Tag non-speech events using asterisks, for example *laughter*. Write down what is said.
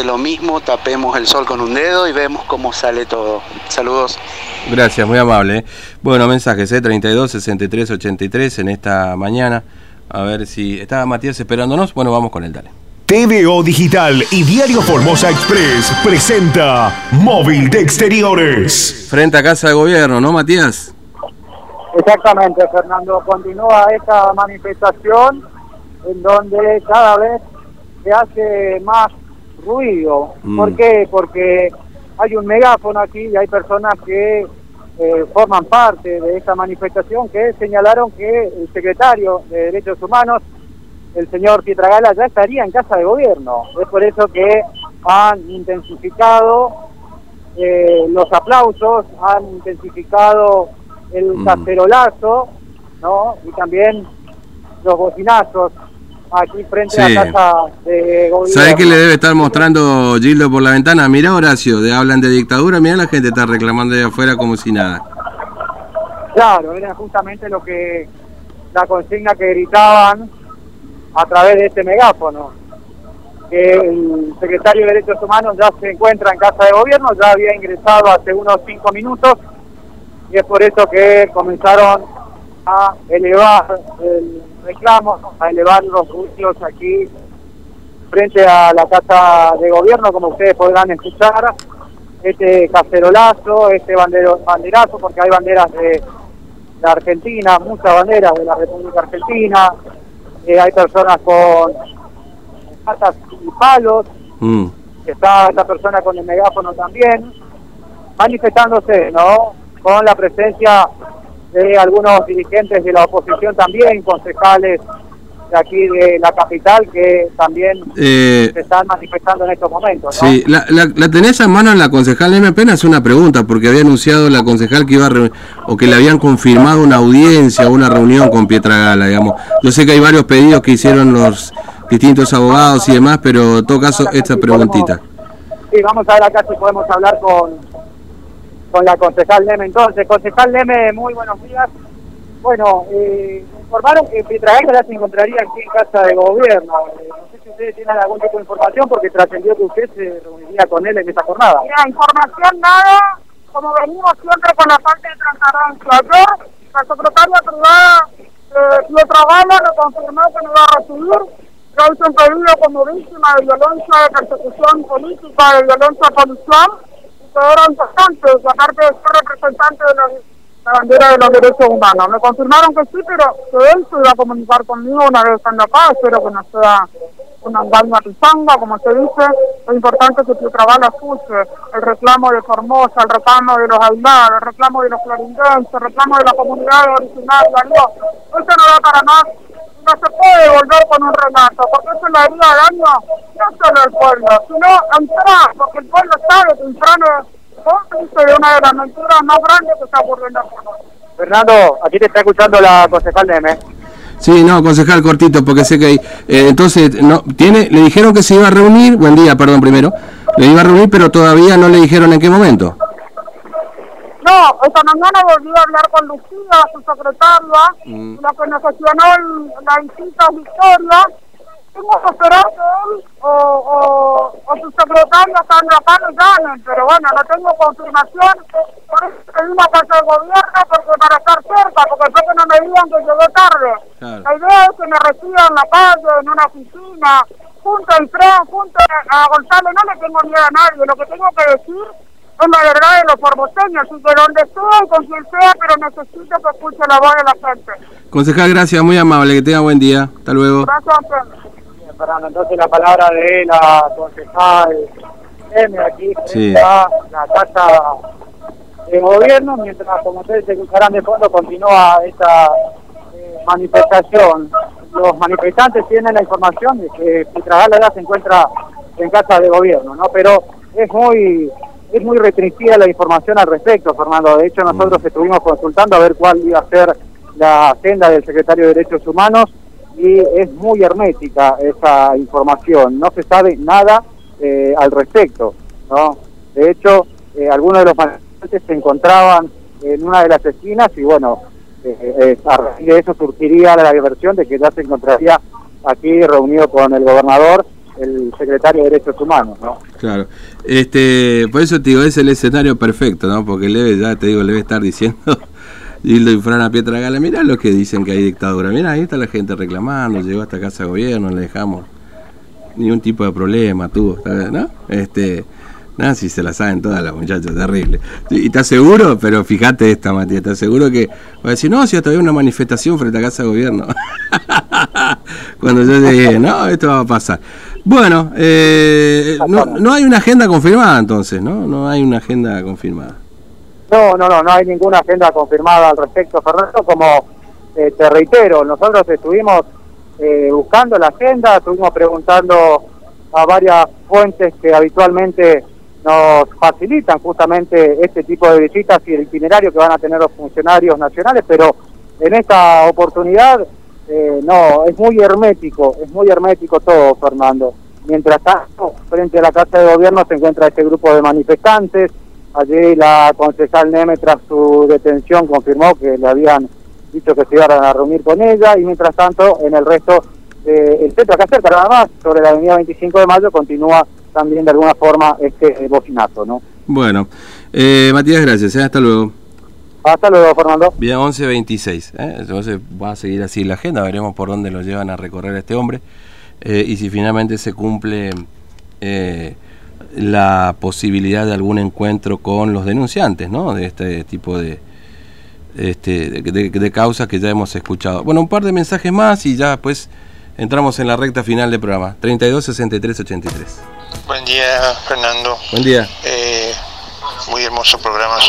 de lo mismo, tapemos el sol con un dedo y vemos cómo sale todo. Saludos. Gracias, muy amable. ¿eh? Bueno, mensajes, ¿eh? 32 63 83 en esta mañana. A ver si está Matías esperándonos. Bueno, vamos con él, dale. TVO Digital y Diario Formosa Express presenta Móvil de Exteriores. Frente a Casa de Gobierno, ¿no, Matías? Exactamente, Fernando. Continúa esta manifestación en donde cada vez se hace más ruido. Mm. ¿Por qué? Porque hay un megáfono aquí y hay personas que eh, forman parte de esta manifestación que señalaron que el secretario de Derechos Humanos, el señor Pietragala, ya estaría en casa de gobierno. Es por eso que han intensificado eh, los aplausos, han intensificado el Mm. cacerolazo, ¿no? Y también los bocinazos aquí frente Sí. a la casa de gobierno. ¿Sabes qué le debe estar mostrando Gildo por la ventana? Mira, Horacio, de, hablan de dictadura, mira la gente está reclamando de afuera como si nada. Claro, era justamente lo que la consigna que gritaban a través de este megáfono. Que el secretario de Derechos Humanos ya se encuentra en casa de gobierno, ya había ingresado hace unos cinco minutos y es por eso que comenzaron a elevar el reclamo, a elevar los juicios aquí frente a la casa de gobierno, como ustedes podrán escuchar, este cacerolazo, este bandero, banderazo, porque hay banderas de la Argentina, muchas banderas de la República Argentina, eh, hay personas con patas y palos, Mm. está esta persona con el megáfono también, manifestándose, ¿no? Con la presencia de algunos dirigentes de la oposición también, concejales de aquí de la capital que también Eh, se están manifestando en estos momentos, ¿no? Sí, la, la, la tenés a mano en la concejal, me apenas una pregunta, porque había anunciado la concejal que iba a o que le habían confirmado una audiencia o una reunión con Pietragala, digamos. Yo sé que hay varios pedidos que hicieron los distintos abogados y demás, pero en todo caso, esta preguntita. Sí, vamos a ver acá si podemos hablar con, con la concejal Leme. Entonces, concejal Leme, muy buenos días. Bueno, eh, informaron que Pietragala ya se encontraría aquí en casa de gobierno. Eh, no sé si ustedes tienen algún tipo de información porque trascendió que usted se reuniría con él en esta jornada. Mira, información nada, como venimos siempre con la parte de transparencia. Ayer, la secretaria privada eh, Pietro Gala me confirmó que me iba a recibir. Yo hice un pedido como víctima de violencia, de persecución política, de violencia policial, importante, que aparte de ser representante de la bandera de los derechos humanos. Me confirmaron que sí, pero que él se iba a comunicar conmigo una vez estando acá, espero que no sea una engaña pisanga, como se dice, es importante que Pietragala escuche el reclamo de Formosa, el reclamo de los aislados, el reclamo de los florindenses, el reclamo de la comunidad originaria, no, eso no da para más, no se puede volver con un relato, porque eso le haría daño no solo al pueblo, sino entrar, porque el pueblo sabe que Infrano es cómplice de una de las mentiras más grandes que está ocurriendo en. Fernando, aquí te está escuchando la concejal Leme. Sí, no, concejal cortito, porque sé que hay... eh, entonces, no tiene le dijeron que se iba a reunir, buen día, perdón, primero, le iba a reunir, pero todavía no le dijeron en qué momento. No, esta mañana volví a hablar con Lucía, su secretaria, Mm. la que nos gestionó la visita a Victoria. Tengo que esperar que él o, o, o su secretaria Sandra Pano llamen, pero bueno, no tengo confirmación. Por eso pedí una casa de gobierno, porque para estar cerca, porque sé que no me digan que llegué tarde. Claro. La idea es que me reciban en la calle, en una oficina, junto al tren, junto a Gonzalo. No le tengo miedo a nadie, lo que tengo que decir es la verdad de los formoseños, y que donde sea y con quien sea, pero necesito que escuche la voz de la gente. Concejal, gracias, muy amable, que tenga buen día. Hasta luego. Gracias, Antonio. Fernando, entonces la palabra de la concejal M aquí Sí. a la casa de gobierno, mientras como ustedes se escucharán de fondo continúa esta eh, manifestación. Los manifestantes tienen la información de que Pietragala ya se encuentra en casa de gobierno, ¿no? Pero es muy es muy restringida la información al respecto, Fernando. De hecho, nosotros estuvimos consultando a ver cuál iba a ser la agenda del secretario de Derechos Humanos y es muy hermética esa información. No se sabe nada eh, al respecto, ¿no? De hecho, eh, algunos de los manifestantes se encontraban en una de las esquinas y bueno, eh, eh, a raíz de eso surgiría la versión de que ya se encontraría aquí reunido con el gobernador el secretario de Derechos Humanos, ¿no? Claro. Este, por eso te digo, es el escenario perfecto, ¿no? Porque le debe, ya te digo, le debe estar diciendo *laughs* Hildo y Fran a Pietra Gala, mirá lo que dicen que hay dictadura, mirá, ahí está la gente reclamando, llegó hasta casa de gobierno, no le dejamos ningún tipo de problema, tuvo, ¿no? Este, nada, si se la saben todas las muchachas, terrible. Y estás seguro, pero fíjate esta, Matías, estás seguro que va a decir, no, si hasta había una manifestación frente a casa de gobierno. *laughs* Cuando yo dije, no, esto va a pasar. Bueno, eh, no, no hay una agenda confirmada entonces, ¿no? No hay una agenda confirmada. No, no, no, no hay ninguna agenda confirmada al respecto, Fernando, como eh, te reitero, nosotros estuvimos eh, buscando la agenda, estuvimos preguntando a varias fuentes que habitualmente nos facilitan justamente este tipo de visitas y el itinerario que van a tener los funcionarios nacionales, pero en esta oportunidad eh, no, es muy hermético, es muy hermético todo, Fernando. Mientras tanto, frente a la Casa de Gobierno se encuentra este grupo de manifestantes, Allí la concejal Neme, tras su detención, confirmó que le habían dicho que se iban a reunir con ella y mientras tanto en el resto del centro acá cerca nada más, sobre la avenida 25 de mayo, continúa también de alguna forma este bocinazo, ¿no? Bueno, eh, Matías, gracias, ¿eh? hasta luego. Hasta luego, Fernando. Bien, 11.26, ¿eh? entonces va a seguir así la agenda, veremos por dónde lo llevan a recorrer este hombre eh, y si finalmente se cumple... Eh, la posibilidad de algún encuentro con los denunciantes, ¿no? De este tipo de, este, de, causas que ya hemos escuchado. Bueno, un par de mensajes más y ya pues entramos en la recta final del programa. 32 63 83. Buen día, Fernando. Buen día. Eh, muy hermoso programa.